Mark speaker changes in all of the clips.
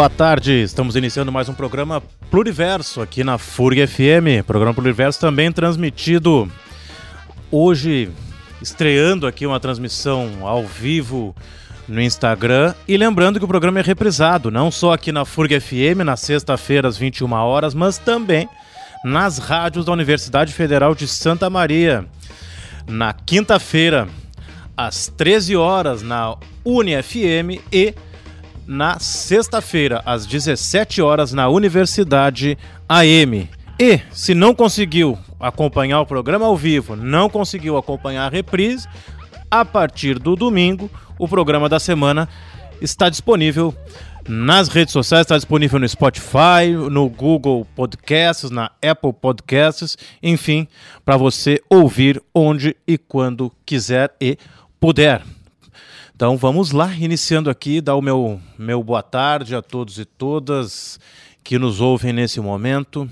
Speaker 1: Boa tarde, estamos iniciando mais um programa Pluriverso aqui na FURG FM. Programa Pluriverso também transmitido hoje, estreando aqui uma transmissão ao vivo no Instagram. E lembrando que o programa é reprisado, não só aqui na FURG FM, na sexta-feira às 21 horas, mas também nas rádios da Universidade Federal de Santa Maria. Na quinta-feira, às 13 horas, na UniFM e na sexta-feira, às 17 horas, na Universidade AM. E, se não conseguiu acompanhar o programa ao vivo, não conseguiu acompanhar a reprise, a partir do domingo, o programa da semana está disponível nas redes sociais, está disponível no Spotify, no Google Podcasts, na Apple Podcasts, enfim, para você ouvir onde e quando quiser e puder. Então vamos lá, iniciando aqui, dar o meu, meu boa tarde a todos e todas que nos ouvem nesse momento.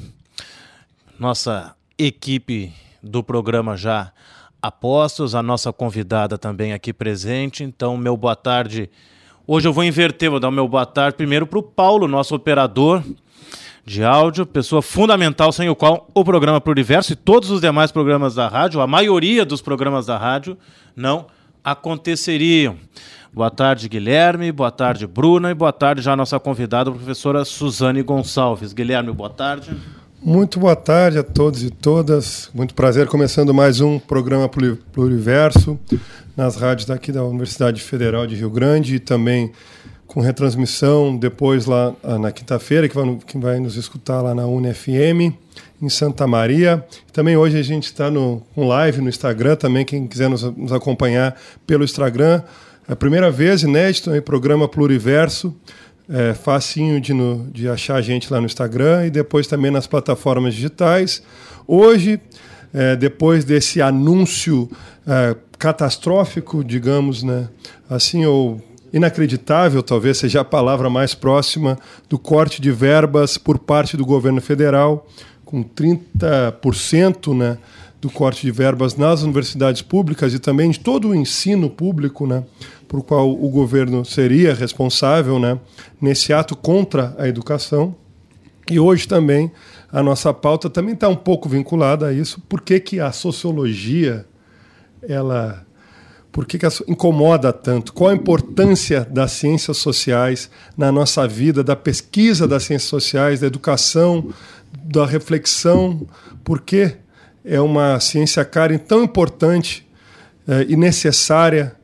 Speaker 1: Nossa equipe do programa já apostos, a nossa convidada também aqui presente. Então, meu boa tarde. Hoje eu vou inverter, vou dar o meu boa tarde primeiro para o Paulo, nosso operador de áudio, pessoa fundamental sem o qual o programa Pluriverso e todos os demais programas da rádio, a maioria dos programas da rádio, não aconteceriam. Boa tarde, Guilherme. Boa tarde, Bruna. E boa tarde já a nossa convidada, a professora Suzane Gonçalves. Guilherme, boa tarde.
Speaker 2: Muito boa tarde a todos e todas. Muito prazer começando mais um programa Pluriverso nas rádios daqui da Universidade Federal de Rio Grande e também com retransmissão depois lá ah, na quinta-feira, que, que vai nos escutar lá na UniFM em Santa Maria. Também hoje a gente está no um live no Instagram, também quem quiser nos, nos acompanhar pelo Instagram. É a primeira vez, inédito, em programa Pluriverso. É facinho de, no, de achar a gente lá no Instagram e depois também nas plataformas digitais. Hoje, é, depois desse anúncio é, catastrófico, digamos, né, assim, ou inacreditável, talvez seja a palavra mais próxima, do corte de verbas por parte do governo federal com 30% né, do corte de verbas nas universidades públicas e também de todo o ensino público, né, por qual o governo seria responsável né, nesse ato contra a educação. E hoje também a nossa pauta também está um pouco vinculada a isso. Por que, que a sociologia ela por que, que incomoda tanto? Qual a importância das ciências sociais na nossa vida, da pesquisa das ciências sociais, da educação, da reflexão, porque é uma ciência cara tão importante é, e necessária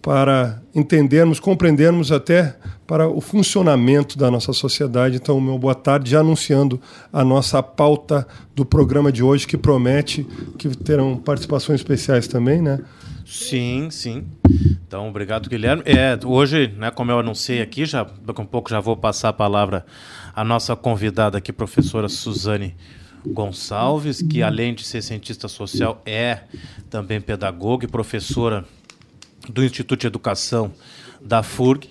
Speaker 2: para entendermos, compreendermos até para o funcionamento da nossa sociedade. Então, meu boa tarde, já anunciando a nossa pauta do programa de hoje, que promete que terão participações especiais também, né?
Speaker 1: Sim, sim. Então, obrigado, Guilherme. É, hoje, né, como eu anunciei aqui, já daqui a um pouco já vou passar a palavra à nossa convidada aqui, professora Suzane Gonçalves, que além de ser cientista social, é também pedagoga e professora do Instituto de Educação da FURG.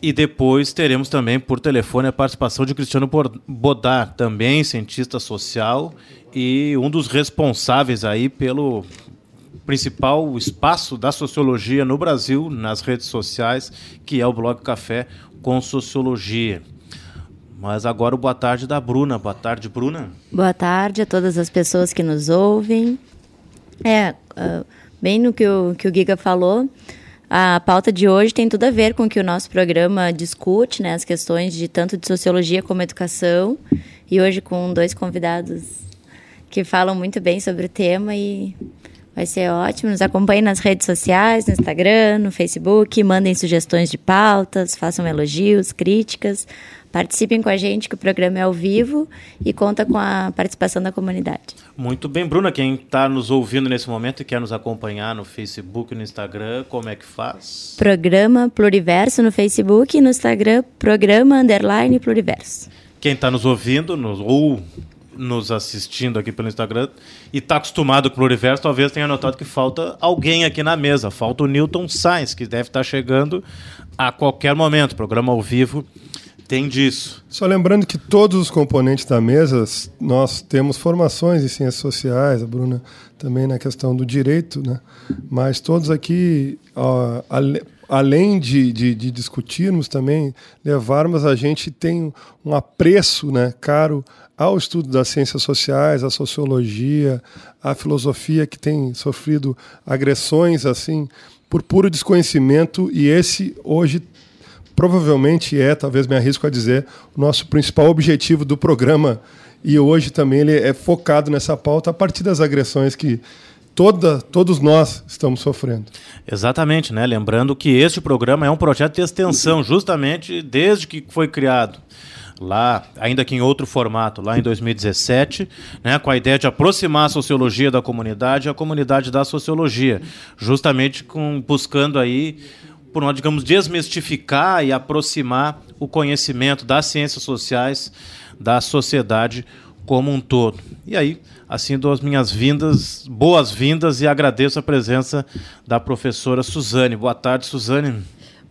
Speaker 1: E depois teremos também por telefone a participação de Cristiano Bodar, também cientista social e um dos responsáveis aí pelo principal espaço da sociologia no Brasil, nas redes sociais, que é o Blog Café com Sociologia. Mas agora o boa tarde da Bruna. Boa tarde, Bruna.
Speaker 3: Boa tarde a todas as pessoas que nos ouvem. É, uh, bem no que o, que o Giga falou, a pauta de hoje tem tudo a ver com o que o nosso programa discute, né, as questões de tanto de sociologia como educação. E hoje com dois convidados que falam muito bem sobre o tema e Vai ser ótimo. Nos acompanhem nas redes sociais, no Instagram, no Facebook, mandem sugestões de pautas, façam elogios, críticas. Participem com a gente, que o programa é ao vivo e conta com a participação da comunidade.
Speaker 1: Muito bem, Bruna. Quem está nos ouvindo nesse momento e quer nos acompanhar no Facebook e no Instagram, como é que faz?
Speaker 3: Programa Pluriverso no Facebook e no Instagram, Programa Underline Pluriverso.
Speaker 1: Quem está nos ouvindo nos, ou nos assistindo aqui pelo Instagram e está acostumado com o Pluriverso, talvez tenha notado que falta alguém aqui na mesa. Falta o Newton Sainz, que deve estar tá chegando a qualquer momento. Programa ao vivo tem disso.
Speaker 2: Só lembrando que todos os componentes da mesa, nós temos formações em ciências sociais, a Bruna também na questão do direito, né? mas todos aqui, ó, além de, de, de, discutirmos também, levarmos a gente tem um apreço né, caro ao estudo das ciências sociais, à sociologia, à filosofia que tem sofrido agressões assim por puro desconhecimento. E esse hoje provavelmente é, talvez me arrisco a dizer, o nosso principal objetivo do programa. E hoje também ele é focado nessa pauta a partir das agressões que toda, todos nós estamos sofrendo.
Speaker 1: Exatamente, né? Lembrando que este programa é um projeto de extensão, justamente desde que foi criado lá, ainda que em outro formato, lá em 2017, né, com a ideia de aproximar a sociologia da comunidade e a comunidade da sociologia, justamente com, buscando aí, por nós, digamos, desmistificar e aproximar o conhecimento das ciências sociais da sociedade como um todo. E aí, assim, dou as minhas vindas, boas-vindas e agradeço a presença da professora Suzane. Boa tarde, Suzane.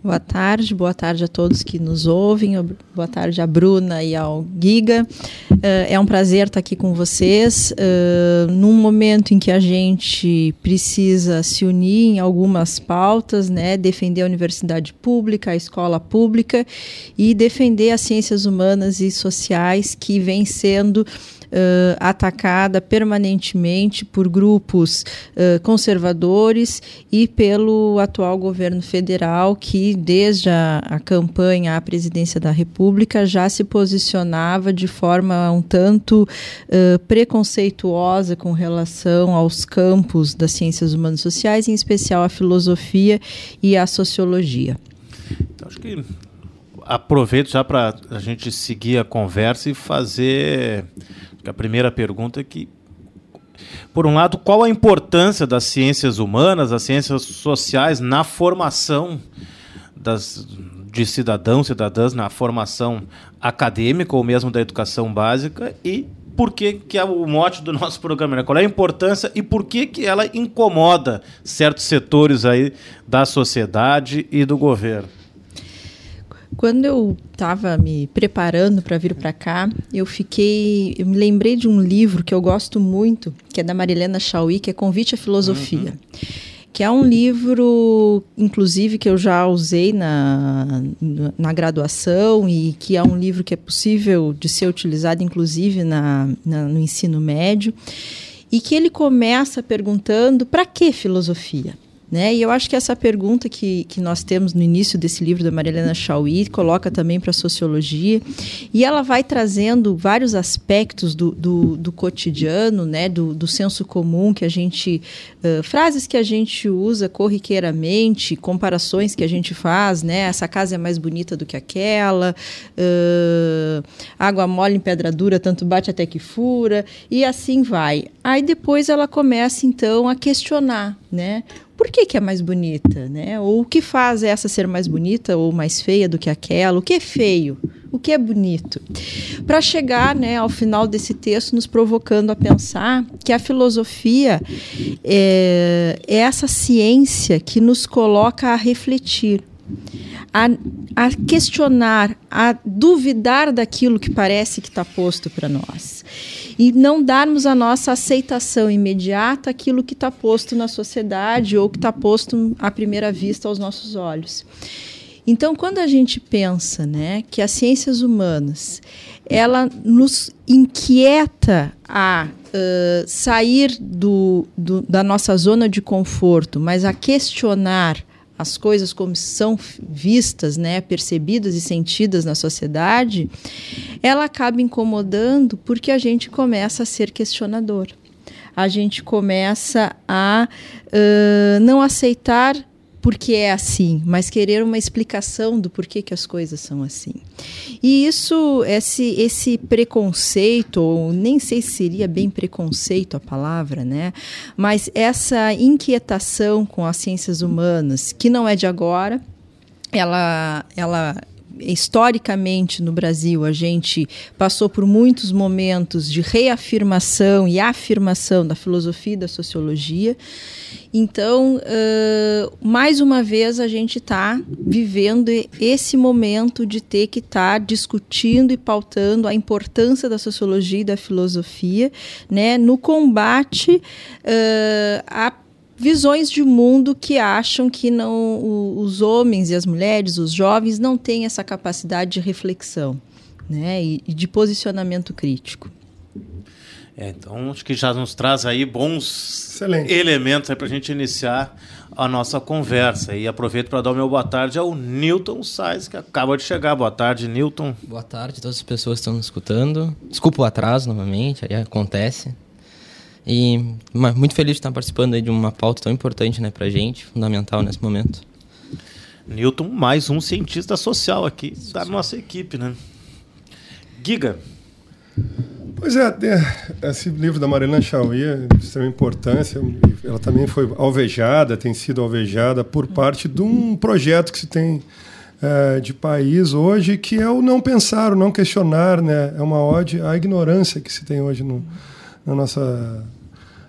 Speaker 4: Boa tarde, boa tarde a todos que nos ouvem, boa tarde à Bruna e ao Giga. Uh, é um prazer estar aqui com vocês uh, num momento em que a gente precisa se unir em algumas pautas, né? defender a universidade pública, a escola pública e defender as ciências humanas e sociais que vêm sendo uh, atacada permanentemente por grupos uh, conservadores e pelo atual governo federal, que desde a, a campanha à presidência da República já se posicionava de forma um tanto uh, preconceituosa com relação aos campos das ciências humanas sociais, em especial a filosofia e a sociologia.
Speaker 1: Então, acho que aproveito já para a gente seguir a conversa e fazer a primeira pergunta é que, por um lado, qual a importância das ciências humanas, das ciências sociais na formação das, de cidadãos, cidadãs, na formação acadêmica ou mesmo da educação básica e por que, que é o mote do nosso programa, né? qual é a importância e por que, que ela incomoda certos setores aí da sociedade e do governo.
Speaker 4: Quando eu estava me preparando para vir para cá, eu fiquei, eu me lembrei de um livro que eu gosto muito, que é da Marilena Chauí, que é Convite à Filosofia. Uhum. Que é um livro, inclusive, que eu já usei na, na graduação e que é um livro que é possível de ser utilizado, inclusive, na, na no ensino médio. E que ele começa perguntando: para que filosofia? Né? E eu acho que essa pergunta que, que nós temos no início desse livro da Marilena Chauí coloca também para a sociologia e ela vai trazendo vários aspectos do, do, do cotidiano, né? do, do senso comum que a gente, uh, frases que a gente usa corriqueiramente, comparações que a gente faz, né? essa casa é mais bonita do que aquela, uh, água mole em pedra dura, tanto bate até que fura, e assim vai. Aí depois ela começa então a questionar, né? Por que, que é mais bonita, né? Ou o que faz essa ser mais bonita ou mais feia do que aquela? O que é feio? O que é bonito? Para chegar, né, ao final desse texto, nos provocando a pensar que a filosofia é, é essa ciência que nos coloca a refletir, a, a questionar, a duvidar daquilo que parece que está posto para nós e não darmos a nossa aceitação imediata àquilo que está posto na sociedade ou que está posto à primeira vista aos nossos olhos. Então, quando a gente pensa né, que as ciências humanas ela nos inquieta a uh, sair do, do, da nossa zona de conforto, mas a questionar as coisas como são vistas, né, percebidas e sentidas na sociedade, ela acaba incomodando porque a gente começa a ser questionador. A gente começa a uh, não aceitar porque é assim, mas querer uma explicação do porquê que as coisas são assim. E isso, esse, esse preconceito, ou nem sei se seria bem preconceito a palavra, né? Mas essa inquietação com as ciências humanas, que não é de agora, ela, ela historicamente no Brasil a gente passou por muitos momentos de reafirmação e afirmação da filosofia e da sociologia. Então, uh, mais uma vez, a gente está vivendo esse momento de ter que estar tá discutindo e pautando a importância da sociologia e da filosofia né, no combate uh, a visões de mundo que acham que não o, os homens e as mulheres, os jovens, não têm essa capacidade de reflexão né, e, e de posicionamento crítico.
Speaker 1: É, então, acho que já nos traz aí bons Excelente. elementos para a gente iniciar a nossa conversa. E aproveito para dar o meu boa tarde ao Newton Sais, que acaba de chegar. Boa tarde, Newton.
Speaker 5: Boa tarde a todas as pessoas que estão nos escutando. Desculpa o atraso novamente, aí acontece. E muito feliz de estar participando de uma pauta tão importante né, para a gente, fundamental nesse momento.
Speaker 1: Newton, mais um cientista social aqui da nossa equipe, né? Giga,
Speaker 2: Pois é, é, esse livro da Marilyn Chauí é de extrema importância. Ela também foi alvejada, tem sido alvejada por parte de um projeto que se tem é, de país hoje, que é o não pensar, o não questionar, né? É uma ode à ignorância que se tem hoje no, na nossa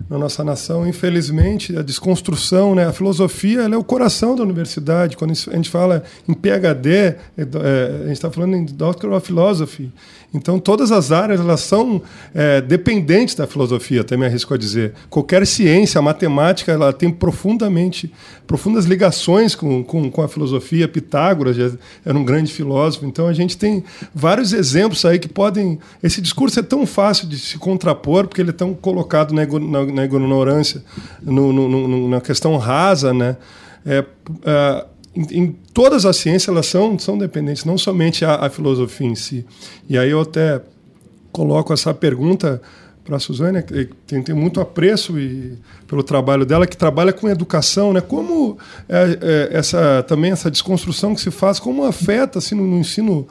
Speaker 2: na nossa nação. Infelizmente, a desconstrução, né, a filosofia, ela é o coração da universidade. Quando a gente fala em PhD, é, é, a gente está falando em Doctor of Philosophy. Então, todas as áreas elas são é, dependentes da filosofia, até me arrisco a dizer. Qualquer ciência, a matemática, ela tem profundamente, profundas ligações com, com, com a filosofia. Pitágoras era um grande filósofo. Então, a gente tem vários exemplos aí que podem. Esse discurso é tão fácil de se contrapor, porque ele é tão colocado na, na, na ignorância, no, no, no, na questão rasa, né? É, é, em, em, todas as ciências elas são, são dependentes, não somente a, a filosofia em si. E aí eu até coloco essa pergunta para a Suzane, que tem, tem, muito apreço e, pelo trabalho dela, que trabalha com educação, né? Como é, é, essa também essa desconstrução que se faz, como afeta assim, no, no, ensino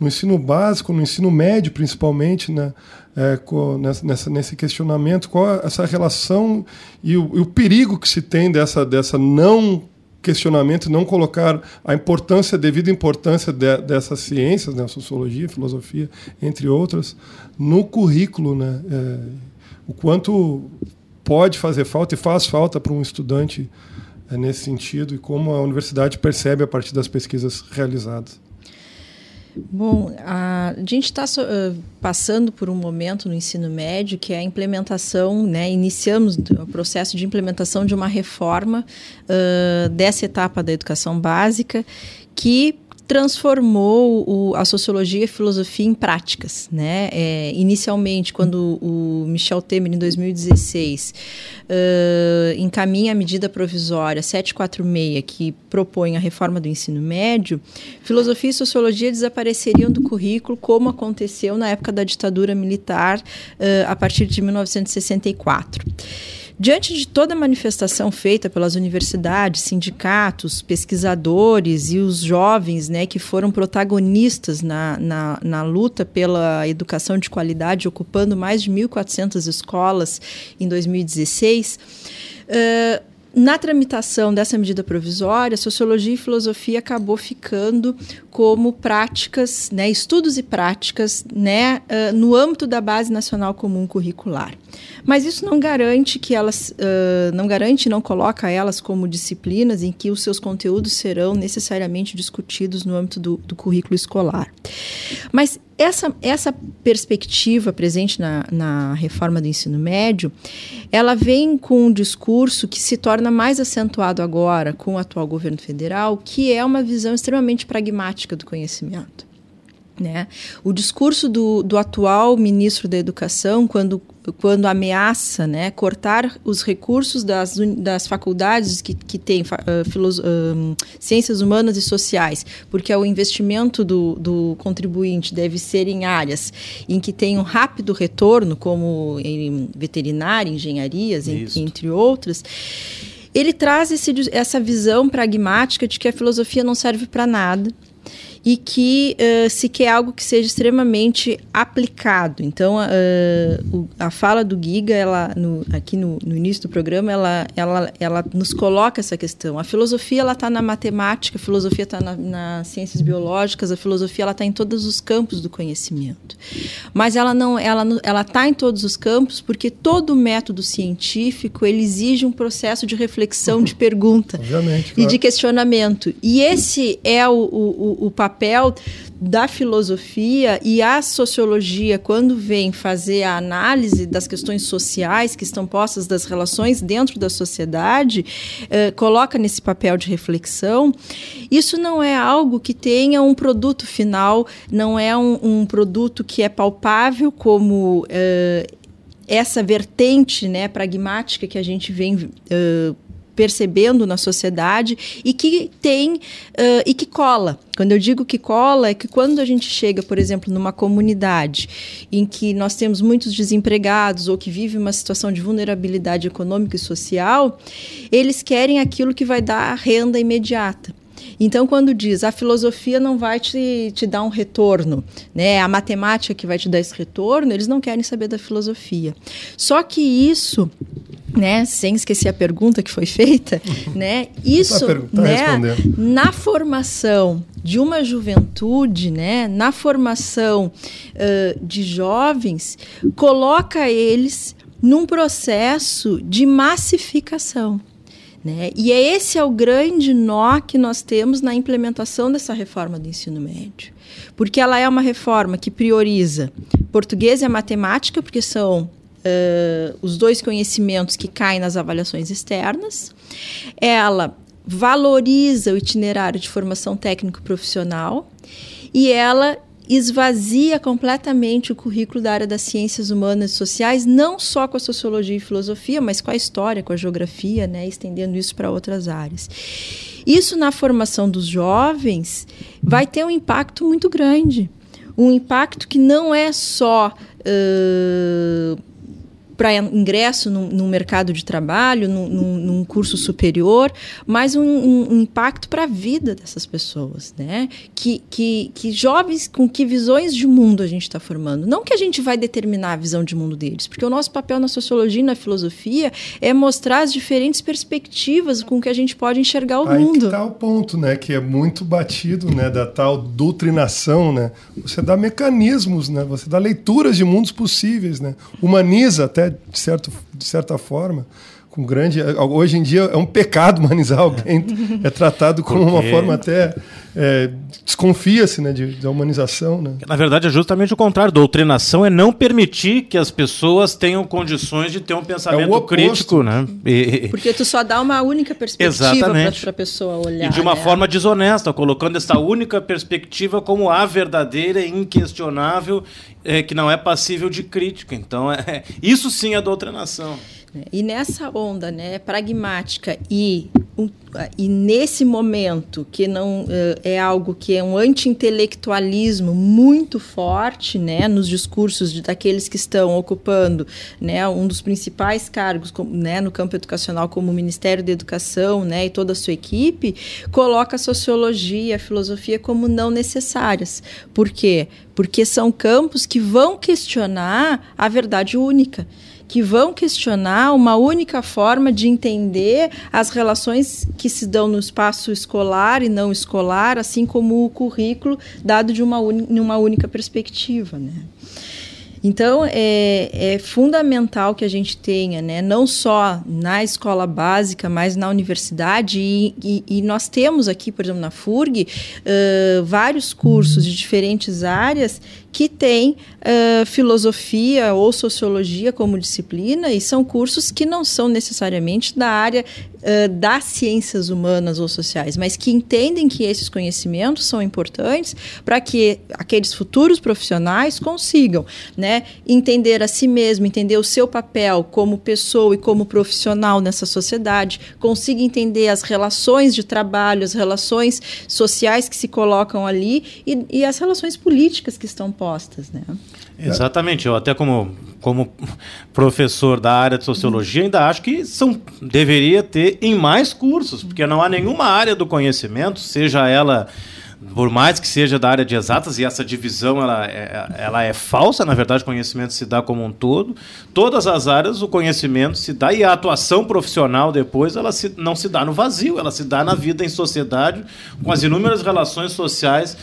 Speaker 2: no ensino básico, no ensino médio principalmente, né? É, com, nessa, nesse questionamento, qual é essa relação e o, e o perigo que se tem dessa, dessa não questionamento, não colocar a importância, a devida importância de, dessas ciências, né, sociologia, filosofia, entre outras, no currículo, né, é, o quanto pode fazer falta e faz falta para um estudante é, nesse sentido e como a universidade percebe a partir das pesquisas realizadas.
Speaker 4: Bom, a gente está uh, passando por um momento no ensino médio que é a implementação, né, iniciamos o processo de implementação de uma reforma uh, dessa etapa da educação básica que transformou o, a sociologia e a filosofia em práticas. Né? É, inicialmente, quando o Michel Temer, em 2016, uh, encaminha a medida provisória 746, que propõe a reforma do ensino médio, filosofia e sociologia desapareceriam do currículo, como aconteceu na época da ditadura militar, uh, a partir de 1964. Diante de toda a manifestação feita pelas universidades, sindicatos, pesquisadores e os jovens né, que foram protagonistas na, na, na luta pela educação de qualidade, ocupando mais de 1.400 escolas em 2016, uh, na tramitação dessa medida provisória, sociologia e filosofia acabou ficando como práticas, né, estudos e práticas, né, uh, no âmbito da base nacional comum curricular. Mas isso não garante que elas, uh, não garante, não coloca elas como disciplinas em que os seus conteúdos serão necessariamente discutidos no âmbito do, do currículo escolar. Mas essa, essa perspectiva presente na, na reforma do ensino médio, ela vem com um discurso que se torna mais acentuado agora com o atual governo federal, que é uma visão extremamente pragmática do conhecimento. Né? O discurso do, do atual ministro da Educação, quando, quando ameaça né, cortar os recursos das, das faculdades que, que têm uh, uh, ciências humanas e sociais, porque o investimento do, do contribuinte deve ser em áreas em que tem um rápido retorno, como em veterinária, engenharias, em, entre outras ele traz esse, essa visão pragmática de que a filosofia não serve para nada e que uh, se quer algo que seja extremamente aplicado. Então, uh, o, a fala do Giga, ela, no, aqui no, no, início do programa, ela, ela, ela nos coloca essa questão. A filosofia ela está na matemática, a filosofia está na, nas ciências biológicas, a filosofia ela está em todos os campos do conhecimento. Mas ela não, ela ela está em todos os campos porque todo método científico ele exige um processo de reflexão, de pergunta
Speaker 2: Obviamente,
Speaker 4: claro. e de questionamento. E esse é o, o, o, o papel da filosofia e a sociologia, quando vem fazer a análise das questões sociais que estão postas das relações dentro da sociedade, eh, coloca nesse papel de reflexão, isso não é algo que tenha um produto final, não é um, um produto que é palpável como. Eh, essa vertente né, pragmática que a gente vem uh, percebendo na sociedade e que tem uh, e que cola. Quando eu digo que cola, é que quando a gente chega, por exemplo, numa comunidade em que nós temos muitos desempregados ou que vive uma situação de vulnerabilidade econômica e social, eles querem aquilo que vai dar renda imediata. Então, quando diz a filosofia não vai te, te dar um retorno, né? a matemática que vai te dar esse retorno, eles não querem saber da filosofia. Só que isso né, sem esquecer a pergunta que foi feita, né, isso, tá tá né, na formação de uma juventude, né, na formação uh, de jovens, coloca eles num processo de massificação. Né? E é esse é o grande nó que nós temos na implementação dessa reforma do ensino médio. Porque ela é uma reforma que prioriza português e a matemática, porque são uh, os dois conhecimentos que caem nas avaliações externas. Ela valoriza o itinerário de formação técnico-profissional e ela esvazia completamente o currículo da área das ciências humanas e sociais, não só com a sociologia e filosofia, mas com a história, com a geografia, né, estendendo isso para outras áreas. Isso na formação dos jovens vai ter um impacto muito grande. Um impacto que não é só uh, para ingresso no, no, mercado de trabalho, num, num curso superior, mas um, um impacto para a vida dessas pessoas, né? Que, que, que jovens com que visões de mundo a gente está formando. Não que a gente vai determinar a visão de mundo deles, porque o nosso papel na sociologia e na filosofia é mostrar as diferentes perspectivas com que a gente pode enxergar o
Speaker 2: Aí
Speaker 4: mundo.
Speaker 2: Aí tá o ponto, né? Que é muito batido, né? Da tal doutrinação, né? Você dá mecanismos, né? Você dá leituras de mundos possíveis, né? Humaniza até de, certo, de certa forma, com grande. Hoje em dia é um pecado humanizar alguém, é tratado como Porque... uma forma até. É, Desconfia-se né, de, de humanização. Né?
Speaker 1: Na verdade, é justamente o contrário. Doutrinação é não permitir que as pessoas tenham condições de ter um pensamento é crítico. Né?
Speaker 4: E... Porque tu só dá uma única perspectiva para a pessoa olhar.
Speaker 1: E de uma
Speaker 4: né?
Speaker 1: forma desonesta, colocando essa única perspectiva como a verdadeira, inquestionável, é, que não é passível de crítica. Então, é, isso sim é doutrinação.
Speaker 4: Né? E nessa onda né, pragmática e, um, e nesse momento que não uh, é algo que é um anti-intelectualismo muito forte né, nos discursos de, daqueles que estão ocupando né, um dos principais cargos né, no campo educacional, como o Ministério da Educação né, e toda a sua equipe, coloca a sociologia a filosofia como não necessárias. Por quê? Porque são campos que vão questionar a verdade única que vão questionar uma única forma de entender as relações que se dão no espaço escolar e não escolar, assim como o currículo dado de uma, uma única perspectiva. Né? Então, é, é, fundamental que a gente tenha, né, não só na escola básica, mas na universidade, e, e, e nós temos aqui, por exemplo, na FURG, uh, vários cursos de diferentes áreas que têm uh, filosofia ou sociologia como disciplina, e são cursos que não são necessariamente da área uh, das ciências humanas ou sociais, mas que entendem que esses conhecimentos são importantes para que aqueles futuros profissionais consigam né, entender a si mesmo, entender o seu papel como pessoa e como profissional nessa sociedade, consiga entender as relações de trabalho, as relações sociais que se colocam ali e, e as relações políticas que estão postas, né?
Speaker 1: Exatamente, eu até como, como professor da área de sociologia ainda acho que são, deveria ter em mais cursos, porque não há nenhuma área do conhecimento, seja ela por mais que seja da área de exatas, e essa divisão ela é, ela é falsa, na verdade o conhecimento se dá como um todo, todas as áreas o conhecimento se dá, e a atuação profissional depois ela se, não se dá no vazio, ela se dá na vida em sociedade, com as inúmeras relações sociais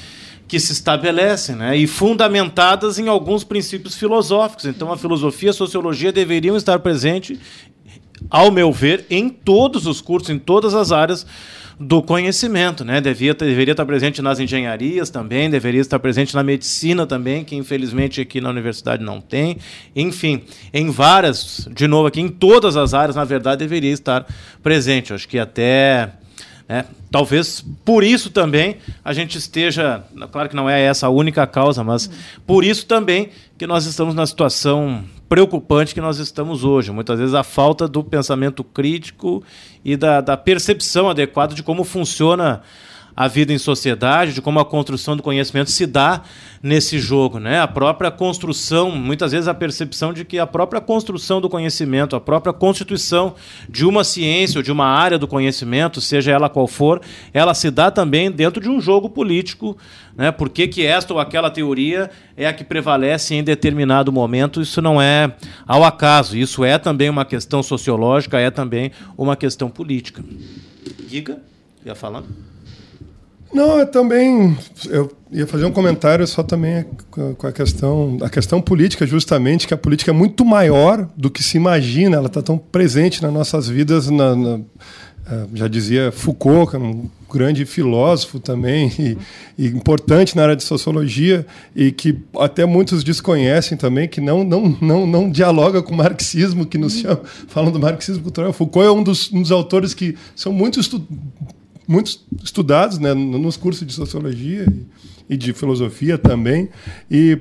Speaker 1: que se estabelecem, né? e fundamentadas em alguns princípios filosóficos. Então, a filosofia e a sociologia deveriam estar presentes, ao meu ver, em todos os cursos, em todas as áreas do conhecimento, né? Devia, deveria estar presente nas engenharias também, deveria estar presente na medicina também, que infelizmente aqui na universidade não tem. Enfim, em várias, de novo aqui, em todas as áreas, na verdade, deveria estar presente. acho que até é, talvez por isso também a gente esteja, claro que não é essa a única causa, mas por isso também que nós estamos na situação preocupante que nós estamos hoje. Muitas vezes a falta do pensamento crítico e da, da percepção adequada de como funciona a vida em sociedade, de como a construção do conhecimento se dá nesse jogo, né? A própria construção, muitas vezes a percepção de que a própria construção do conhecimento, a própria constituição de uma ciência ou de uma área do conhecimento, seja ela qual for, ela se dá também dentro de um jogo político, né? Por que, que esta ou aquela teoria é a que prevalece em determinado momento? Isso não é ao acaso, isso é também uma questão sociológica, é também uma questão política. Giga, ia falando?
Speaker 2: Não, eu também eu ia fazer um comentário só também com a questão a questão política justamente que a política é muito maior do que se imagina. Ela está tão presente nas nossas vidas. Na, na, é, já dizia Foucault, que é um grande filósofo também e, e, importante na área de sociologia e que até muitos desconhecem também que não não não, não dialoga com o marxismo que nos chama, falam do marxismo cultural. Foucault é um dos, um dos autores que são muito muito estudados né, nos cursos de sociologia e de filosofia também. E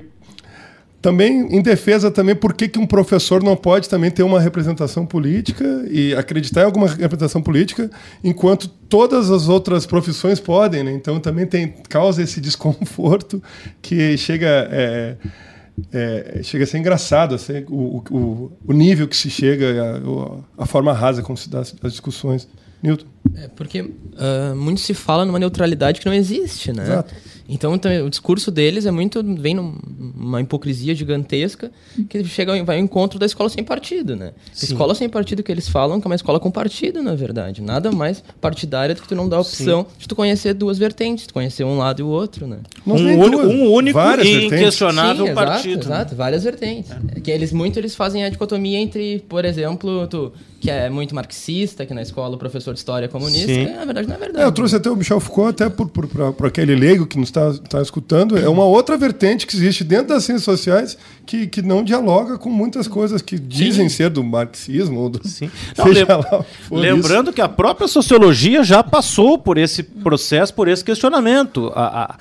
Speaker 2: também em defesa também por que, que um professor não pode também ter uma representação política e acreditar em alguma representação política enquanto todas as outras profissões podem né? então também tem causa esse desconforto que chega é, é, chega a ser engraçado assim, o, o, o nível que se chega a, a forma rasa como se dá as discussões Newton
Speaker 5: é porque uh, muito se fala numa neutralidade que não existe, né? Exato. Então, então, o discurso deles é muito vem numa hipocrisia gigantesca que chega vai ao encontro da escola sem partido, né? Escola sem partido que eles falam que é uma escola com partido, na verdade. Nada mais partidária do que tu não dá a opção Sim. de tu conhecer duas vertentes, tu conhecer um lado e o outro, né?
Speaker 1: Um, único, um único e inquestionável Sim,
Speaker 5: partido.
Speaker 1: Exato,
Speaker 5: exato, várias vertentes. É. Que eles muito eles fazem a dicotomia entre, por exemplo, tu que é muito marxista, que na escola o professor de história é comunista, Sim. na verdade não é verdade.
Speaker 2: É, eu trouxe até o Michel Foucault, até por, por, por, por aquele leigo que nos está tá escutando, é uma outra vertente que existe dentro das ciências sociais que, que não dialoga com muitas coisas que dizem Sim. ser do marxismo. Ou do,
Speaker 1: Sim. Não, lá, lembrando isso. que a própria sociologia já passou por esse processo, por esse questionamento. A, a,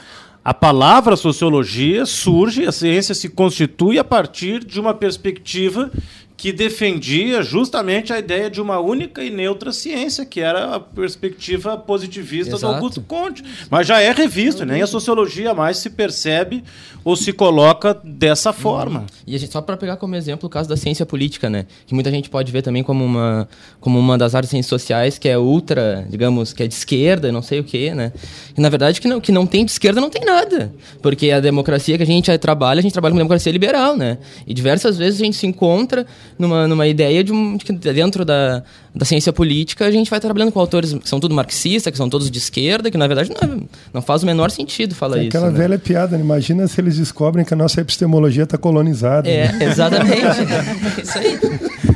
Speaker 1: a palavra sociologia surge, a ciência se constitui a partir de uma perspectiva que defendia justamente a ideia de uma única e neutra ciência, que era a perspectiva positivista Exato. do Augusto Conte. Mas já é revisto, nem a sociologia mais se percebe ou se coloca dessa forma.
Speaker 5: E a gente, só para pegar como exemplo o caso da ciência política, né? que muita gente pode ver também como uma, como uma das áreas ciências sociais que é ultra, digamos, que é de esquerda, não sei o quê, né? E na verdade que não, que não tem de esquerda não tem nada. Porque a democracia que a gente trabalha, a gente trabalha com democracia liberal, né? E diversas vezes a gente se encontra numa, numa ideia de, um, de que dentro da, da ciência política a gente vai trabalhando com autores que são tudo marxistas, que são todos de esquerda, que na verdade não, não faz o menor sentido falar
Speaker 2: é
Speaker 5: isso.
Speaker 2: Aquela
Speaker 5: né?
Speaker 2: velha piada, né? imagina se eles descobrem que a nossa epistemologia está colonizada.
Speaker 5: É, né? exatamente. isso aí.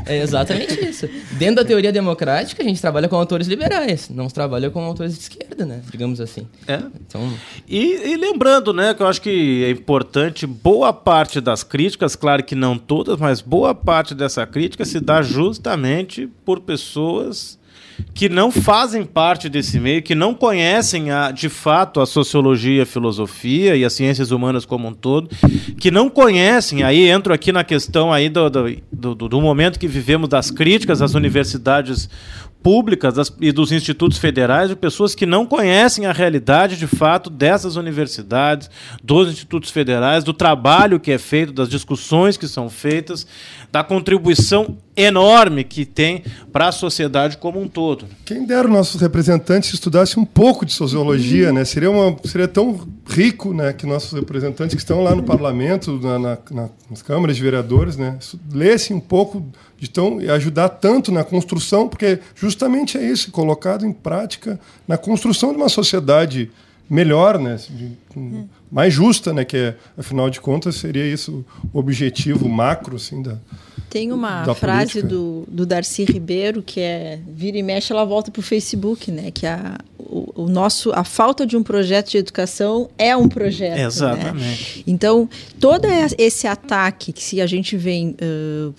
Speaker 5: É exatamente isso. Dentro da teoria democrática, a gente trabalha com autores liberais, não se trabalha com autores de esquerda, né? Digamos assim.
Speaker 1: É. Então... E, e, lembrando, né, que eu acho que é importante, boa parte das críticas, claro que não todas, mas boa parte dessa crítica se dá justamente por pessoas que não fazem parte desse meio, que não conhecem a, de fato a sociologia, a filosofia e as ciências humanas como um todo, que não conhecem, aí entro aqui na questão aí do, do, do, do momento que vivemos das críticas às universidades públicas das, e dos institutos federais de pessoas que não conhecem a realidade de fato dessas universidades, dos institutos federais, do trabalho que é feito, das discussões que são feitas, da contribuição enorme que tem para a sociedade como um todo.
Speaker 2: Quem dera nossos representantes estudassem um pouco de sociologia, né? Seria, uma, seria tão rico né, que nossos representantes que estão lá no parlamento, na, na, nas câmaras de vereadores, né, lessem um pouco de tão, e ajudar tanto na construção, porque justamente é isso, colocado em prática na construção de uma sociedade melhor, né, mais justa, né? Que é, afinal de contas seria isso o objetivo macro, assim, da,
Speaker 4: tem uma frase do, do Darcy Ribeiro que é vira e mexe, ela volta para o Facebook, né? Que a, o, o, nosso, a falta de um projeto de educação é um projeto. Né?
Speaker 1: Exatamente.
Speaker 4: Né? Então, todo esse ataque que se a gente vem uh,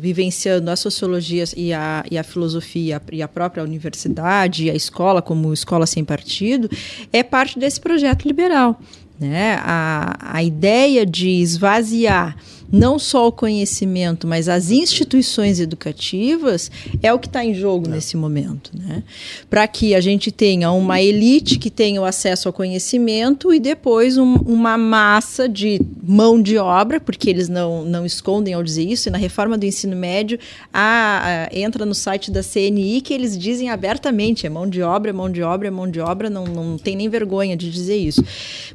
Speaker 4: vivenciando a sociologia e a, e a filosofia e a própria universidade e a escola como escola sem partido, é parte desse projeto liberal. Né? A, a ideia de esvaziar não só o conhecimento, mas as instituições educativas, é o que está em jogo é. nesse momento. Né? Para que a gente tenha uma elite que tenha o acesso ao conhecimento e depois um, uma massa de mão de obra, porque eles não, não escondem ao dizer isso, e na reforma do ensino médio a, a, entra no site da CNI que eles dizem abertamente: é mão de obra, é mão de obra, é mão de obra, não, não tem nem vergonha de dizer isso.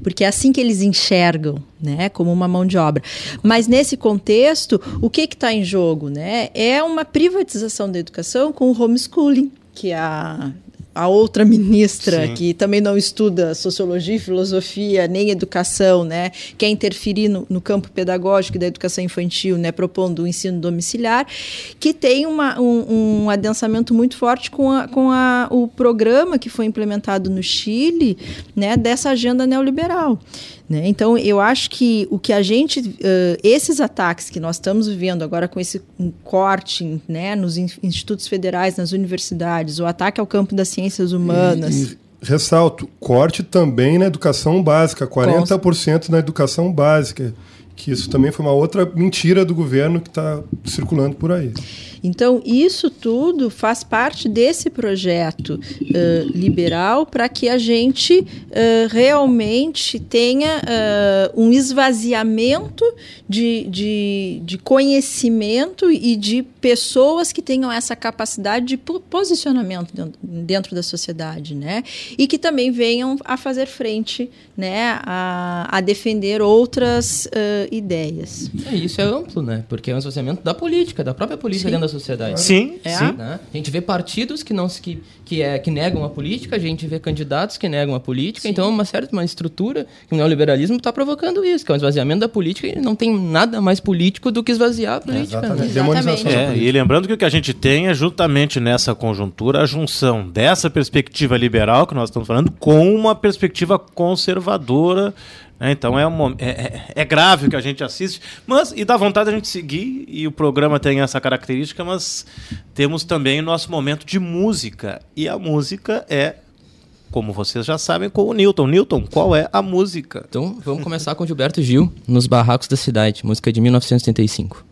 Speaker 4: Porque é assim que eles enxergam, né, como uma mão de obra. Mas nesse contexto, o que está em jogo? Né? É uma privatização da educação com o homeschooling, que a a outra ministra Sim. que também não estuda sociologia, filosofia nem educação, né, quer interferir no, no, campo pedagógico da educação infantil, né, propondo o ensino domiciliar, que tem uma, um, um adensamento muito forte com, a, com a, o programa que foi implementado no Chile, né, dessa agenda neoliberal. Né? Então, eu acho que o que a gente, uh, esses ataques que nós estamos vivendo agora com esse um corte né, nos institutos federais, nas universidades, o ataque ao campo das ciências humanas. E,
Speaker 2: e ressalto, corte também na educação básica, 40% na educação básica que isso também foi uma outra mentira do governo que está circulando por aí.
Speaker 4: Então, isso tudo faz parte desse projeto uh, liberal para que a gente uh, realmente tenha uh, um esvaziamento de, de, de, conhecimento e de pessoas que tenham essa capacidade de posicionamento dentro, dentro da sociedade, né? E que também venham a fazer frente, né? A, a defender outras ideias.
Speaker 5: É, isso é amplo, né? Porque é um esvaziamento da política, da própria política sim. dentro da sociedade.
Speaker 1: Sim, é. sim.
Speaker 5: Né? A gente vê partidos que não que, que, é, que negam a política, a gente vê candidatos que negam a política, sim. então é uma certa uma estrutura que o neoliberalismo está provocando isso, que é um esvaziamento da política e não tem nada mais político do que esvaziar a política. É,
Speaker 2: exatamente. Né? Demonização
Speaker 1: é, e lembrando que o que a gente tem é justamente nessa conjuntura a junção dessa perspectiva liberal que nós estamos falando com uma perspectiva conservadora é, então é, um, é, é, é, grave o que a gente assiste, mas e dá vontade a gente seguir, e o programa tem essa característica, mas temos também o nosso momento de música. E a música é, como vocês já sabem, com o Newton. Newton, qual é a música?
Speaker 5: Então vamos começar com Gilberto Gil, Nos Barracos da Cidade, música de 1975.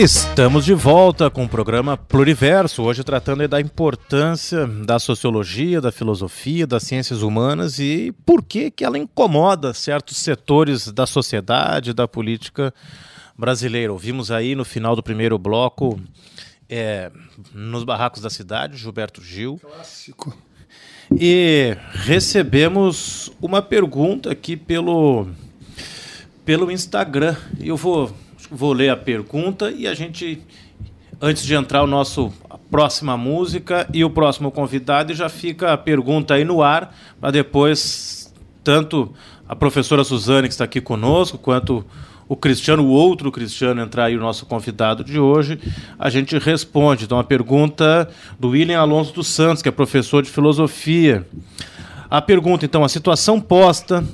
Speaker 1: Estamos de volta com o programa Pluriverso, hoje tratando da importância da sociologia, da filosofia, das ciências humanas e por que que ela incomoda certos setores da sociedade, da política brasileira. Ouvimos aí no final do primeiro bloco, é, nos barracos da cidade, Gilberto Gil,
Speaker 2: Clássico.
Speaker 1: e recebemos uma pergunta aqui pelo, pelo Instagram. Eu vou, vou ler a pergunta e a gente, antes de entrar o nosso a próxima música e o próximo convidado, já fica a pergunta aí no ar, para depois tanto a professora Suzane, que está aqui conosco, quanto o Cristiano, o outro Cristiano, entrar aí o nosso convidado de hoje, a gente responde. Então, a pergunta do William Alonso dos Santos, que é professor de filosofia. A pergunta, então, a situação posta,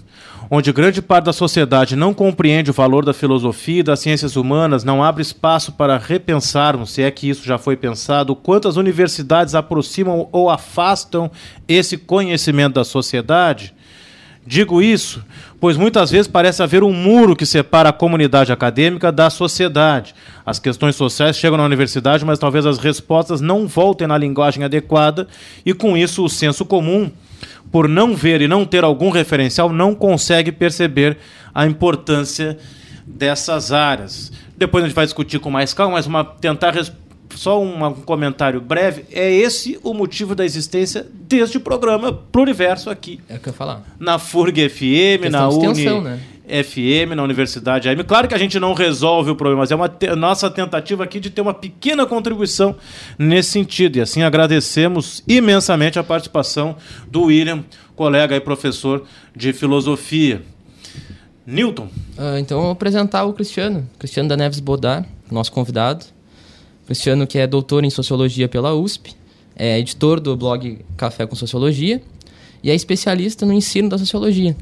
Speaker 1: onde grande parte da sociedade não compreende o valor da filosofia e das ciências humanas, não abre espaço para repensarmos, se é que isso já foi pensado, quantas universidades aproximam ou afastam esse conhecimento da sociedade? Digo isso, pois muitas vezes parece haver um muro que separa a comunidade acadêmica da sociedade. As questões sociais chegam na universidade, mas talvez as respostas não voltem na linguagem adequada, e com isso o senso comum, por não ver e não ter algum referencial, não consegue perceber a importância dessas áreas. Depois a gente vai discutir com mais calma, mas uma, tentar só um, um comentário breve. É esse o motivo da existência deste programa Pluriverso aqui
Speaker 5: É o que eu ia falar.
Speaker 1: na FURG FM, na Uni
Speaker 5: extensão, né?
Speaker 1: FM, na Universidade AM. Claro que a gente não resolve o problema, mas é uma te- nossa tentativa aqui de ter uma pequena contribuição nesse sentido. E assim agradecemos imensamente a participação do William, colega e professor de filosofia. Newton,
Speaker 5: Ah, então, eu vou apresentar o Cristiano, Cristiano da Neves Bodar, nosso convidado. Cristiano, que é doutor em sociologia pela USP, é editor do blog Café com Sociologia e é especialista no ensino da sociologia.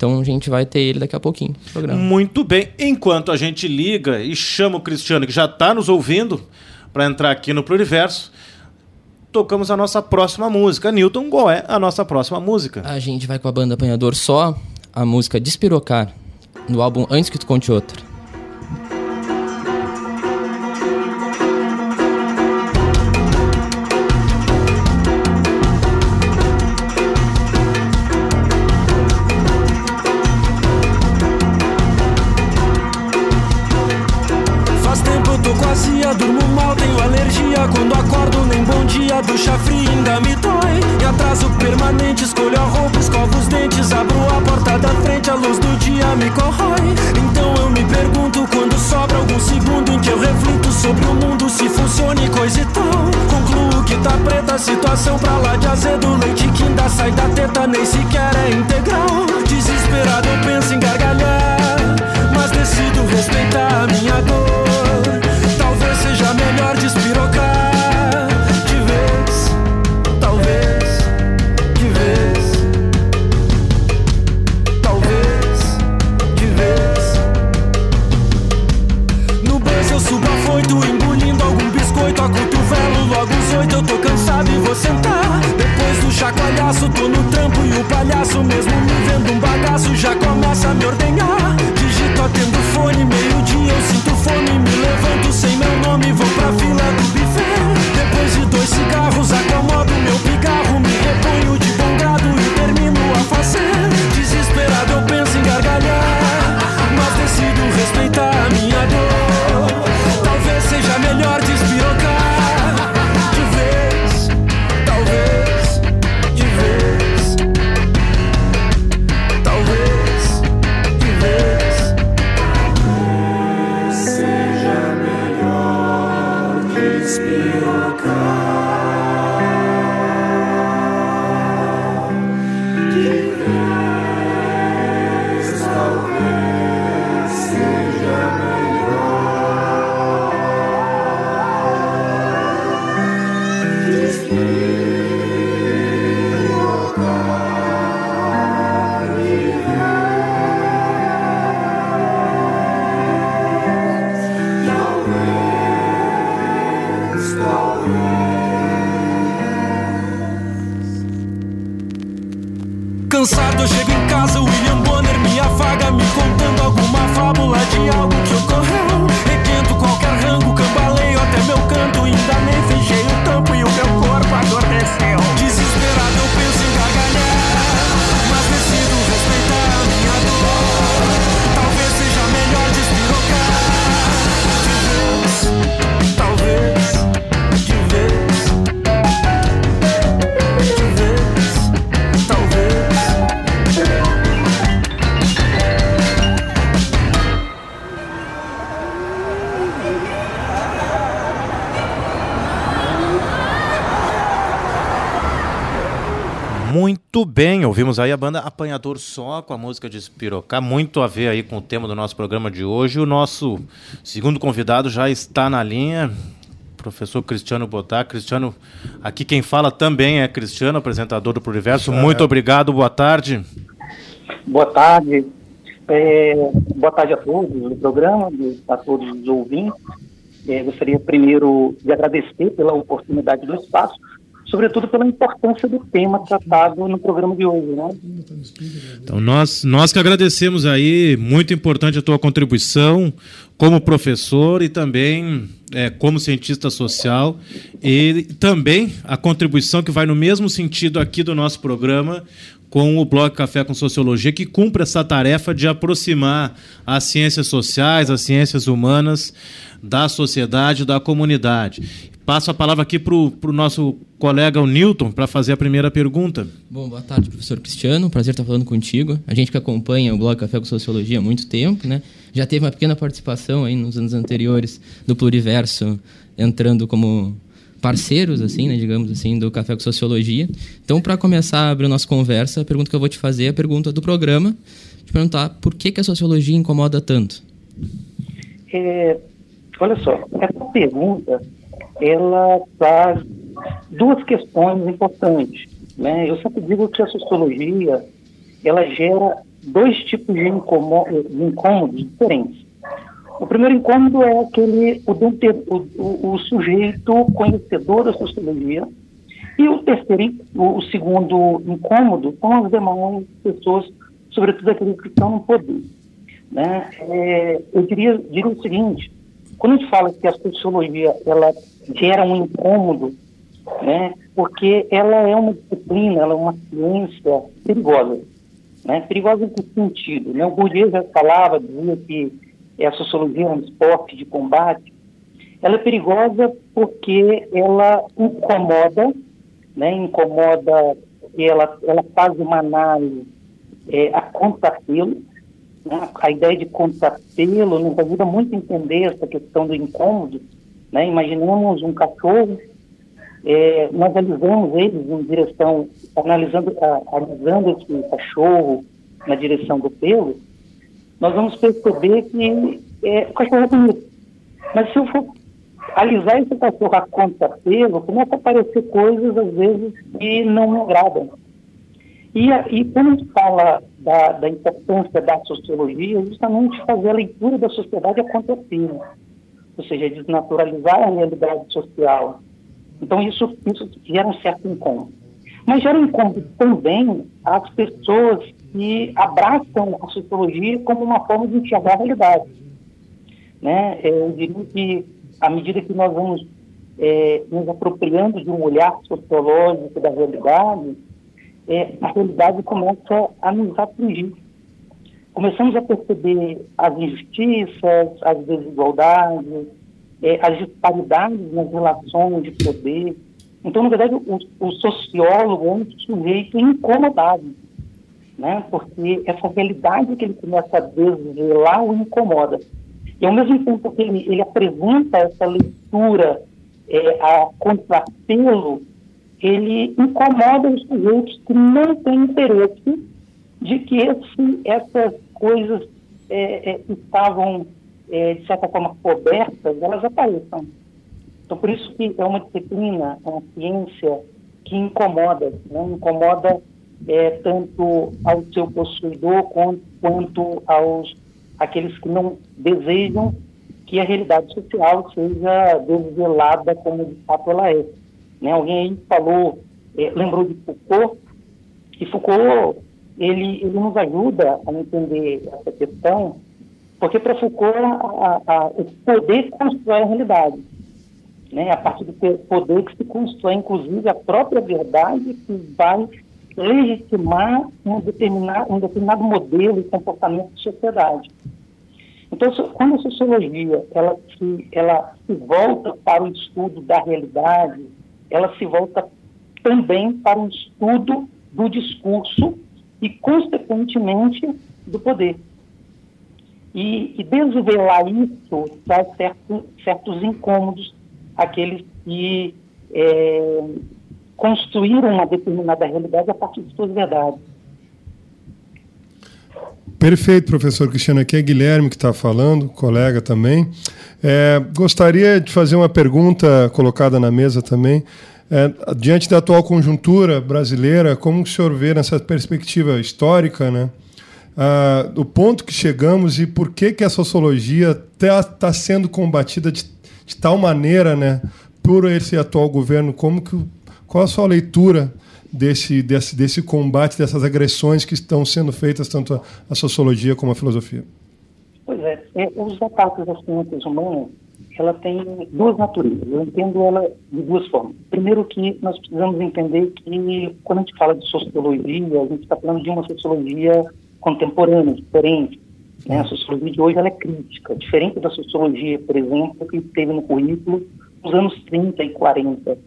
Speaker 5: Então, a gente vai ter ele daqui a pouquinho no programa.
Speaker 1: muito bem. Enquanto a gente liga e chama o Cristiano, que já está nos ouvindo, para entrar aqui no Pluriverso, tocamos a nossa próxima música. Newton, qual é a nossa próxima música?
Speaker 5: A gente vai com a banda Apanhador só, a música Despirocar, no álbum Antes que tu conte outra.
Speaker 6: Azedo Leite que ainda sai da teta, nem sequer
Speaker 1: Muito bem, ouvimos aí a banda Apanhador Só com a música de Espirocar, muito a ver aí com o tema do nosso programa de hoje. O nosso segundo convidado já está na linha, professor Cristiano Botar. Cristiano, aqui quem fala também é Cristiano, apresentador do Pluriverso. Muito obrigado, boa tarde.
Speaker 7: Boa tarde. É, boa tarde a todos do programa, a todos os ouvintes. É, gostaria primeiro de agradecer pela oportunidade do espaço, sobretudo pela importância do tema tratado no programa de hoje. Né?
Speaker 1: Então nós, nós que agradecemos aí, muito importante a tua contribuição como professor e também é, como cientista social e também a contribuição que vai no mesmo sentido aqui do nosso programa com o Blog Café com Sociologia, que cumpre essa tarefa de aproximar as ciências sociais, as ciências humanas da sociedade, da comunidade. Passo a palavra aqui para o nosso colega o Newton para fazer a primeira pergunta.
Speaker 5: Bom, boa tarde, professor Cristiano. Prazer estar falando contigo. A gente que acompanha o blog Café com Sociologia há muito tempo, né? Já teve uma pequena participação aí nos anos anteriores do Pluriverso, entrando como parceiros, assim, né, digamos assim, do Café com Sociologia. Então, para começar a abrir a nossa conversa, a pergunta que eu vou te fazer é a pergunta do programa, te perguntar por que, que a sociologia incomoda tanto?
Speaker 7: É, olha só, essa pergunta ela traz duas questões importantes. Né? Eu sempre digo que a sociologia ela gera dois tipos de, de incômodos diferentes. O primeiro incômodo é aquele o, o, o, sujeito conhecedor da sociologia e o terceiro, o segundo incômodo são as demais pessoas, sobretudo aqueles que estão no poder. Né? É, eu diria, diria o seguinte, quando a gente fala que a sociologia ela gera um incômodo, né, porque ela é uma disciplina, ela é uma ciência perigosa. Né? Perigosa em que sentido? Né? O Bourdieu já falava, dizia que a sociologia é um esporte de combate. Ela é perigosa porque ela incomoda, né? incomoda, porque ela, ela faz uma análise é, a contrapelo, né? a ideia de contrapelo nos ajuda muito a entender essa questão do incômodo. Né? Imaginamos um cachorro, é, nós analisamos eles em direção, analisando, analisando esse cachorro na direção do pelo, nós vamos perceber que é, o cachorro é bonito. Mas se eu for alisar esse cachorro a contrapelo, começa a aparecer coisas, às vezes, que não me agradam. E, e quando a gente fala da, da importância da sociologia, é justamente fazer a leitura da sociedade a contrapelo. Ou seja, desnaturalizar a realidade social. Então, isso, isso gera um certo incômodo. Mas gera um incômodo também as pessoas que abraçam a sociologia como uma forma de enxergar a realidade. Né? É, eu diria que, à medida que nós vamos é, nos apropriando de um olhar sociológico da realidade, é, a realidade começa a nos atingir. Começamos a perceber as injustiças, as desigualdades, é, as disparidades nas relações de poder. Então, na verdade, o, o sociólogo é um sujeito incomodado, né? porque essa realidade que ele começa a desvelar o incomoda. E ao mesmo tempo que ele, ele apresenta essa leitura é, a contrapelo, ele incomoda os sujeitos que não têm interesse de que esse, essas coisas é, é, estavam, é, de certa forma, cobertas, elas apareçam. Então, por isso que é uma disciplina, é uma ciência que incomoda, né? incomoda é, tanto ao seu possuidor quanto, quanto aos aqueles que não desejam que a realidade social seja desvelada como de fato ela é. Né? Alguém aí falou, é, lembrou de Foucault, e Foucault ele, ele nos ajuda a entender essa questão, porque para Foucault a, a, o poder constrói a realidade. Né? A partir do poder que se constrói, inclusive, a própria verdade que vai legitimar um determinado, um determinado modelo e comportamento de sociedade. Então, quando a sociologia ela se, ela se volta para o estudo da realidade, ela se volta também para o estudo do discurso e, consequentemente, do poder. E, e desvelar isso traz certo, certos incômodos àqueles que é, construíram uma determinada realidade a partir de suas verdades.
Speaker 2: Perfeito, professor Cristiano. Aqui é Guilherme que está falando, colega também. É, gostaria de fazer uma pergunta colocada na mesa também. É, diante da atual conjuntura brasileira, como o senhor vê nessa perspectiva histórica, né? Ah, o ponto que chegamos e por que, que a sociologia está tá sendo combatida de, de, tal maneira né, por esse atual governo? Como que, qual a sua leitura desse, desse, desse combate, dessas agressões que estão sendo feitas tanto a, a sociologia como a filosofia?
Speaker 7: Pois é, é, os ataques às ciências humanas, ela tem duas naturezas. Eu entendo ela de duas formas. Primeiro que nós precisamos entender que quando a gente fala de sociologia, a gente está falando de uma sociologia contemporânea, diferente. Né? A sociologia de hoje ela é crítica, diferente da sociologia, por exemplo, que teve no currículo nos anos 30 e 40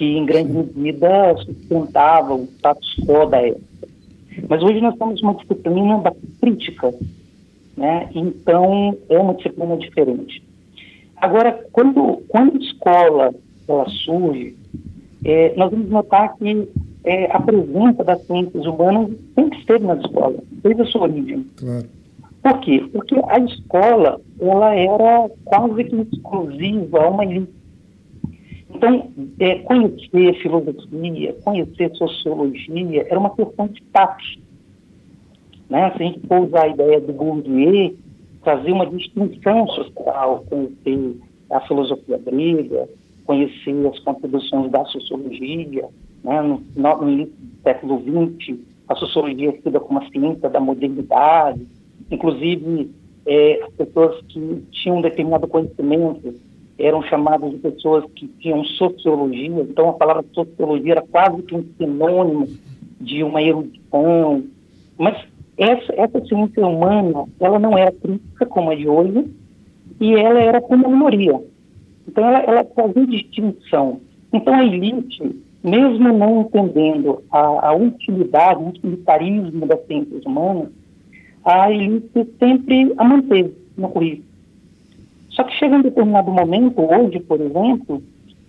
Speaker 7: que em grande medida sustentava o status quo da época. Mas hoje nós temos uma disciplina da crítica, né? então é uma disciplina diferente. Agora, quando, quando a escola ela surge, é, nós vamos notar que é, a presença das ciências humanas sempre esteve na escola, desde a sua origem.
Speaker 2: Claro.
Speaker 7: Por quê? Porque a escola ela era quase que exclusiva a uma elite então, é, conhecer filosofia, conhecer sociologia, era uma questão de status. Né? Se a gente for usar a ideia do Bourdieu, fazer uma distinção social, conhecer a filosofia grega, conhecer as contribuições da sociologia, né? no, no do século XX, a sociologia é tida como a ciência da modernidade, inclusive é, as pessoas que tinham um determinado conhecimento eram chamadas de pessoas que tinham sociologia, então a palavra sociologia era quase que um sinônimo de uma erudição. Mas essa, essa ciência humana, ela não era crítica como a de hoje, e ela era como minoria. Então ela, ela fazia distinção. Então a elite, mesmo não entendendo a, a utilidade, o utilitarismo das ciências humanas, a elite sempre a manteve no currículo. Só que chega um determinado momento, hoje, por exemplo,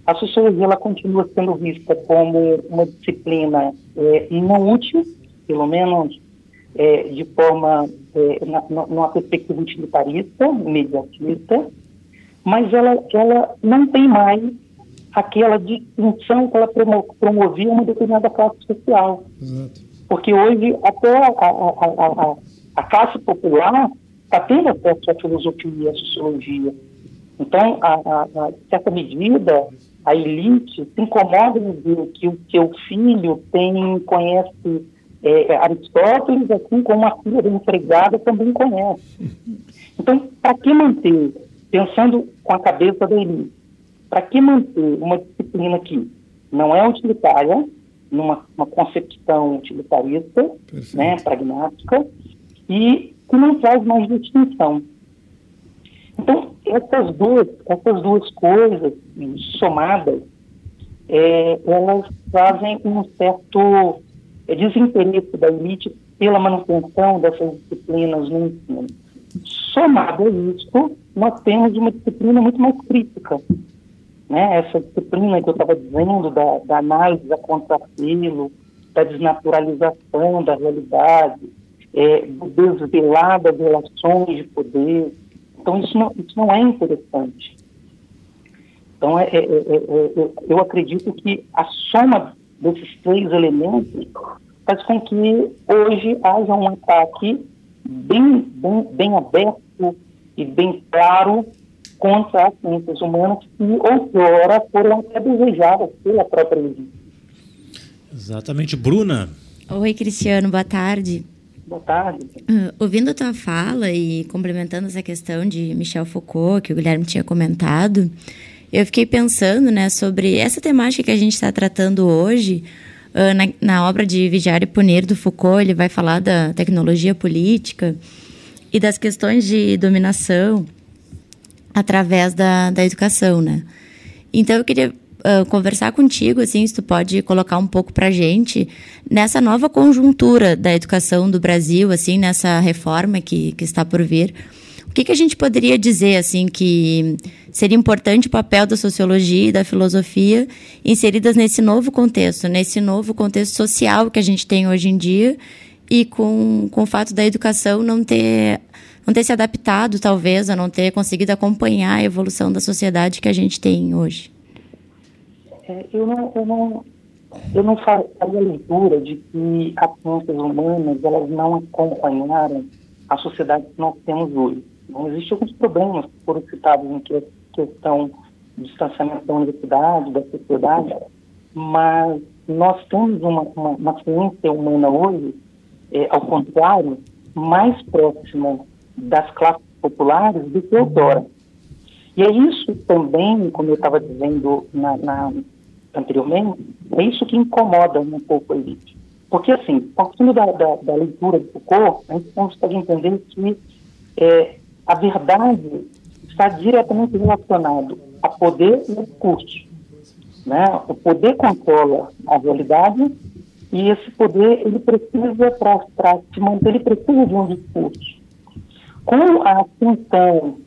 Speaker 7: a sociologia ela continua sendo vista como uma disciplina é, não útil, pelo menos é, de forma, é, na, numa perspectiva utilitarista, imediatista, mas ela, ela não tem mais aquela distinção que ela promovia uma determinada classe social. Exato. Porque hoje até a, a, a, a classe popular está tendo acesso à filosofia e à sociologia. Então, a, a, a certa medida, a elite se incomoda em ver que o seu filho tem, conhece é, Aristóteles, assim como a filha da empregada também conhece. Então, para que manter, pensando com a cabeça da elite, para que manter uma disciplina que não é utilitária, numa concepção utilitarista, né, pragmática, e que não traz mais distinção. Então, essas duas, essas duas coisas somadas, é, elas trazem um certo é, desinteresse da elite pela manutenção dessas disciplinas no ensino. Somado a isso, nós temos uma disciplina muito mais crítica. Né? Essa disciplina que eu estava dizendo, da, da análise da contrapelo, da desnaturalização da realidade, é, desvelar das relações de poder. Então, isso não, isso não é interessante. Então, é, é, é, é eu acredito que a soma desses três elementos faz com que hoje haja um ataque bem, bem, bem aberto e bem claro contra as ciências humanas que outrora foram até desejadas pela própria elite.
Speaker 1: Exatamente. Bruna?
Speaker 3: Oi, Cristiano, boa tarde.
Speaker 7: Boa tarde.
Speaker 3: Uh, ouvindo a tua fala e complementando essa questão de Michel Foucault, que o Guilherme tinha comentado, eu fiquei pensando né, sobre essa temática que a gente está tratando hoje. Uh, na, na, obra de Vigiar e Punir do Foucault, ele vai falar da tecnologia política e das questões de dominação através da, da educação, né? Então, eu queria uh, conversar contigo, assim, se tu pode colocar um pouco para gente nessa nova conjuntura da educação do Brasil, assim, nessa reforma que, que está por vir. O que, que a gente poderia dizer, assim, que seria importante o papel da sociologia e da filosofia inseridas nesse novo contexto, nesse novo contexto social que a gente tem hoje em dia e com, com o fato da educação não ter não ter se adaptado, talvez, a não ter conseguido acompanhar a evolução da sociedade que a gente tem hoje.
Speaker 7: É, eu não, eu não, eu não faria a leitura de que as ciências humanas elas não acompanharam a sociedade que nós temos hoje. Não existem alguns problemas que foram citados em que, questão do distanciamento da universidade, da sociedade, mas nós temos uma, uma, uma ciência humana hoje, é, ao contrário, mais próxima das classes populares do que outrora. E é isso também, como eu estava dizendo na, na, anteriormente, é isso que incomoda um pouco a elite. Porque, assim, partindo da, da, da leitura de Foucault, a gente consegue entender que é, a verdade está diretamente relacionado a poder e discurso. Né? O poder controla a realidade e esse poder, ele precisa, para se manter, ele precisa de um discurso. Com a ascensão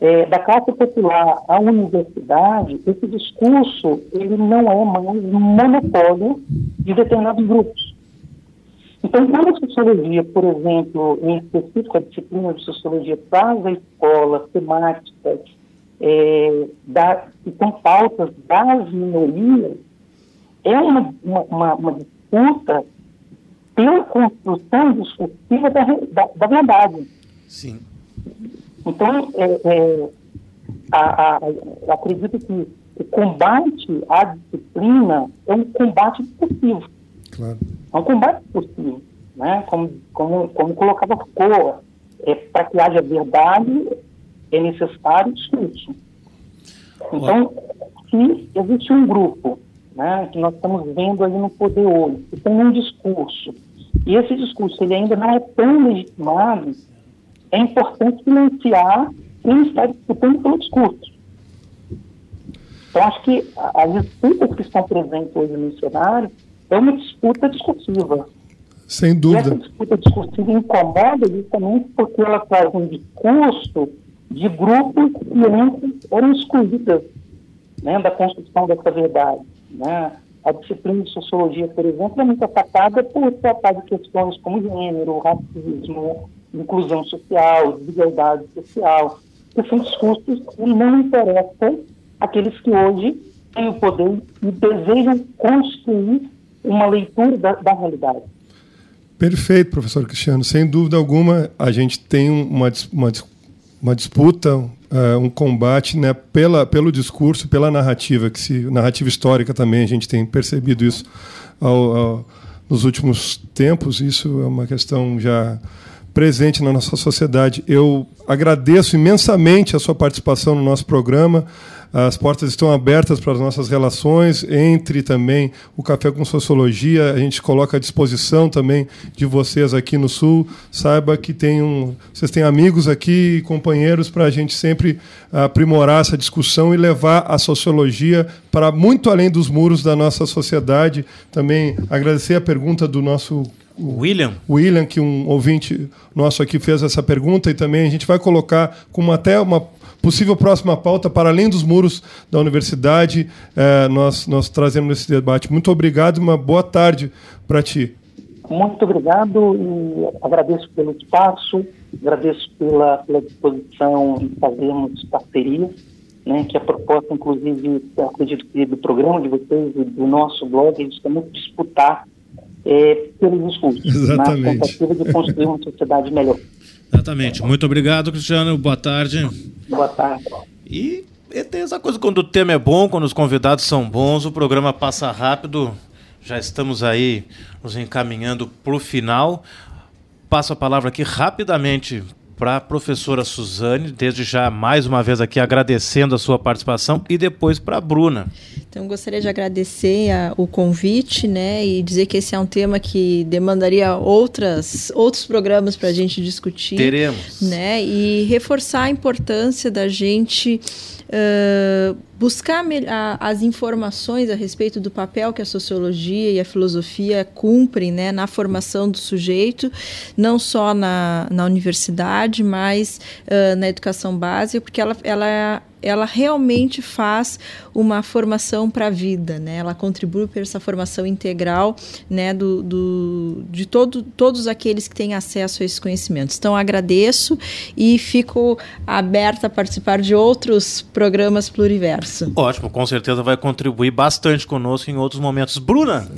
Speaker 7: é, da classe popular à universidade, esse discurso ele não é mais monopólio de determinados grupos. Então, quando a sociologia, por exemplo, em específico a disciplina de sociologia, traz a escola temáticas é, da, que são pautas das minorias, é uma, uma, uma disputa pela construção discursiva da, da, da verdade.
Speaker 1: Sim.
Speaker 7: Então, é, é, a, a, acredito que o combate à disciplina é um combate discursivo. Claro. É um combate discursivo. Né? Como, como, como colocava Foucault, é, para que haja verdade é necessário discurso. Então, se existe um grupo né, que nós estamos vendo aí no poder hoje, que tem um discurso, e esse discurso ele ainda não é tão legitimado, é importante silenciar quem está disputando pelo discurso. Então, acho que as disputas que estão presentes hoje no cenário é uma disputa discursiva.
Speaker 2: Sem dúvida.
Speaker 7: E essa disputa discursiva incomoda justamente porque ela traz um discurso de grupos que antes eram excluídas né, da construção dessa verdade. Né? A disciplina de sociologia, por exemplo, é muito atacada por tratar de questões como gênero, racismo, inclusão social, desigualdade social, que são discursos que não interessam aqueles que hoje têm o poder e desejam construir uma leitura da, da realidade.
Speaker 2: Perfeito, professor Cristiano. Sem dúvida alguma, a gente tem uma, uma uma disputa, uh, um combate né, pela, pelo discurso, pela narrativa, que se, narrativa histórica também, a gente tem percebido isso ao, ao, nos últimos tempos, isso é uma questão já presente na nossa sociedade. Eu agradeço imensamente a sua participação no nosso programa. As portas estão abertas para as nossas relações, entre também o Café com Sociologia. A gente coloca à disposição também de vocês aqui no Sul. Saiba que tem um, vocês têm amigos aqui, companheiros, para a gente sempre aprimorar essa discussão e levar a sociologia para muito além dos muros da nossa sociedade. Também agradecer a pergunta do nosso
Speaker 1: William.
Speaker 2: William, que um ouvinte nosso aqui fez essa pergunta, e também a gente vai colocar como até uma possível próxima pauta, para além dos muros da universidade, é, nós, nós trazemos esse debate. Muito obrigado e uma boa tarde para ti.
Speaker 7: Muito obrigado e agradeço pelo espaço, agradeço pela, pela disposição em fazermos parceria, né, que a proposta, inclusive, acredito que do programa de vocês e do nosso blog, a gente tem muito disputar é, pelos discursos,
Speaker 2: Exatamente.
Speaker 7: na tentativa de construir uma sociedade melhor.
Speaker 1: Exatamente. Muito obrigado, Cristiano. Boa tarde.
Speaker 7: Boa tarde.
Speaker 1: E, e tem essa coisa, quando o tema é bom, quando os convidados são bons, o programa passa rápido. Já estamos aí nos encaminhando para o final. Passo a palavra aqui rapidamente para a professora Suzane, desde já mais uma vez aqui agradecendo a sua participação, e depois para a Bruna.
Speaker 4: Então, gostaria de agradecer a, o convite, né, e dizer que esse é um tema que demandaria outras, outros programas para a gente discutir.
Speaker 1: Teremos.
Speaker 4: Né, e reforçar a importância da gente uh, buscar as informações a respeito do papel que a sociologia e a filosofia cumprem né, na formação do sujeito, não só na, na universidade, mas uh, na educação básica, porque ela, ela ela realmente faz uma formação para a vida, né? Ela contribui para essa formação integral, né? Do, do, de todo, todos aqueles que têm acesso a esses conhecimentos. Então agradeço e fico aberta a participar de outros programas pluriverso.
Speaker 1: Ótimo, com certeza vai contribuir bastante conosco em outros momentos. Bruna,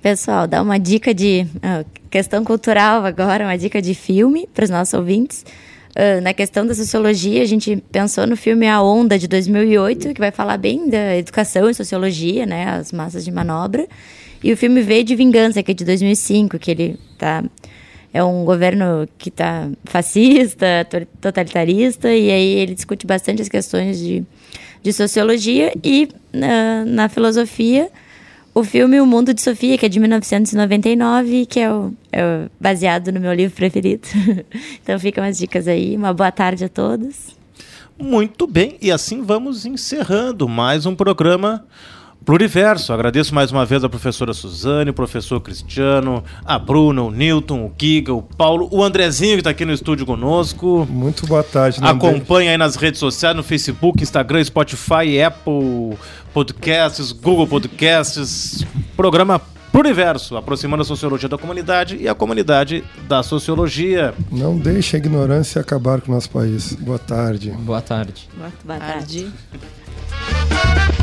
Speaker 3: pessoal, dá uma dica de uh, questão cultural agora, uma dica de filme para os nossos ouvintes. Uh, na questão da sociologia, a gente pensou no filme A Onda, de 2008, que vai falar bem da educação e sociologia, né, as massas de manobra. E o filme V de Vingança, que é de 2005, que ele tá... É um governo que está fascista, totalitarista, e aí ele discute bastante as questões de, de sociologia e uh, na filosofia o filme O Mundo de Sofia, que é de 1999, que é, o, é baseado no meu livro preferido. então ficam as dicas aí. Uma boa tarde a todos.
Speaker 1: Muito bem, e assim vamos encerrando mais um programa Pluriverso. Agradeço mais uma vez a professora Suzane, o professor Cristiano, a Bruna, o Newton, o Giga, o Paulo, o Andrezinho que está aqui no estúdio conosco.
Speaker 2: Muito boa tarde.
Speaker 1: Acompanhe aí nas redes sociais, no Facebook, Instagram, Spotify, Apple Podcasts, Google Podcasts. Programa Pluriverso, aproximando a sociologia da comunidade e a comunidade da sociologia.
Speaker 2: Não deixe a ignorância acabar com o nosso país. Boa tarde.
Speaker 5: Boa tarde.
Speaker 3: Boa, boa tarde. tarde.